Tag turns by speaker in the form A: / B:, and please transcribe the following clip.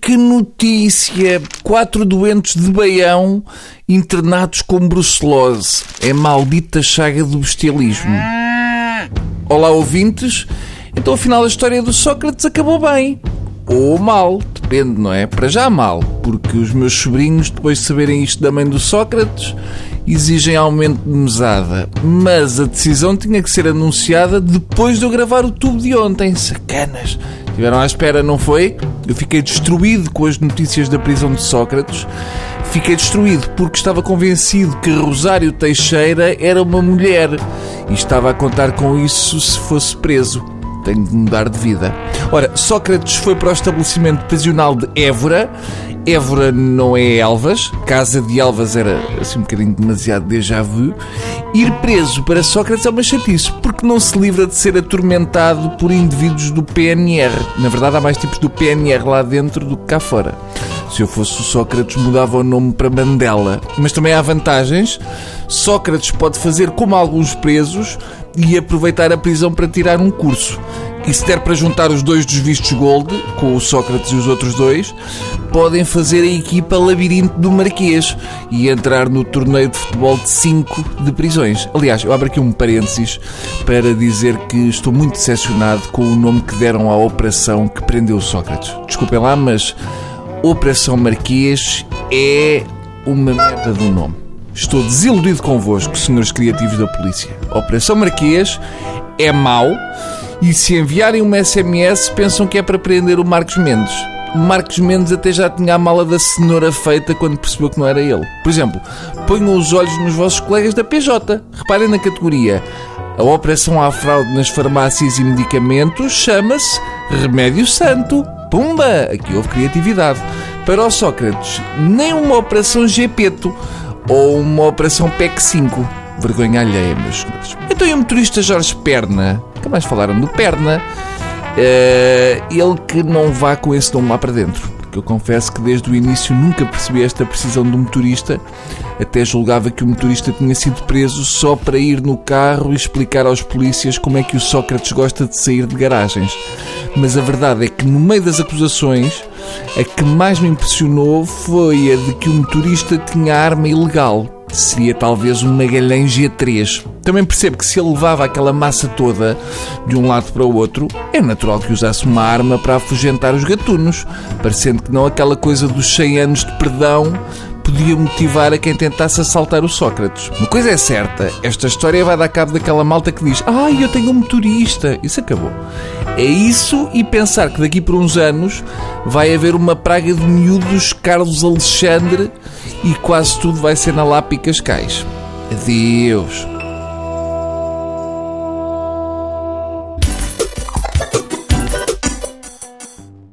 A: Que notícia! Quatro doentes de Baião internados com brucelose. É maldita chaga do bestialismo. Olá, ouvintes. Então, afinal, a história do Sócrates acabou bem. Ou mal, depende, não é? Para já mal, porque os meus sobrinhos, depois de saberem isto da mãe do Sócrates, exigem aumento de mesada. Mas a decisão tinha que ser anunciada depois de eu gravar o tubo de ontem. Sacanas! Estiveram à espera, não foi? Eu fiquei destruído com as notícias da prisão de Sócrates. Fiquei destruído porque estava convencido que Rosário Teixeira era uma mulher e estava a contar com isso se fosse preso. Tenho de mudar de vida. Ora, Sócrates foi para o estabelecimento prisional de Évora. Évora não é Elvas. Casa de Elvas era assim um bocadinho demasiado déjà vu. Ir preso para Sócrates é uma chatice, porque não se livra de ser atormentado por indivíduos do PNR. Na verdade, há mais tipos do PNR lá dentro do que cá fora. Se eu fosse o Sócrates, mudava o nome para Mandela. Mas também há vantagens. Sócrates pode fazer como alguns presos e aproveitar a prisão para tirar um curso. E se der para juntar os dois dos vistos Gold, com o Sócrates e os outros dois, podem fazer a equipa Labirinto do Marquês e entrar no torneio de futebol de 5 de prisões. Aliás, eu abro aqui um parênteses para dizer que estou muito decepcionado com o nome que deram à operação que prendeu o Sócrates. Desculpem lá, mas Operação Marquês é uma merda um nome. Estou desiludido convosco, senhores criativos da polícia. Operação Marquês é mau e se enviarem uma SMS pensam que é para prender o Marcos Mendes. Marcos Mendes até já tinha a mala da cenoura feita quando percebeu que não era ele. Por exemplo, ponham os olhos nos vossos colegas da PJ. Reparem na categoria. A operação à fraude nas farmácias e medicamentos chama-se Remédio Santo. Pumba! Aqui houve criatividade. Para o Sócrates, nem uma operação Gepeto ou uma operação PEC 5. Vergonha alheia, meus senhores. Então e o motorista Jorge Perna? Nunca mais falaram do Perna. Uh, ele que não vá com esse nome lá para dentro. Porque eu confesso que desde o início nunca percebi esta precisão do motorista. Até julgava que o motorista tinha sido preso só para ir no carro e explicar aos polícias como é que o Sócrates gosta de sair de garagens mas a verdade é que no meio das acusações, a que mais me impressionou foi a de que o motorista tinha arma ilegal. Seria talvez um Magalhães G3. Também percebo que se ele levava aquela massa toda de um lado para o outro, é natural que usasse uma arma para afugentar os gatunos, parecendo que não aquela coisa dos 100 anos de perdão podia motivar a quem tentasse assaltar o Sócrates. Uma coisa é certa, esta história vai dar cabo daquela malta que diz ai, eu tenho um motorista. Isso acabou. É isso e pensar que daqui por uns anos vai haver uma praga de miúdos Carlos Alexandre e quase tudo vai ser na Lápia Cascais. Adeus.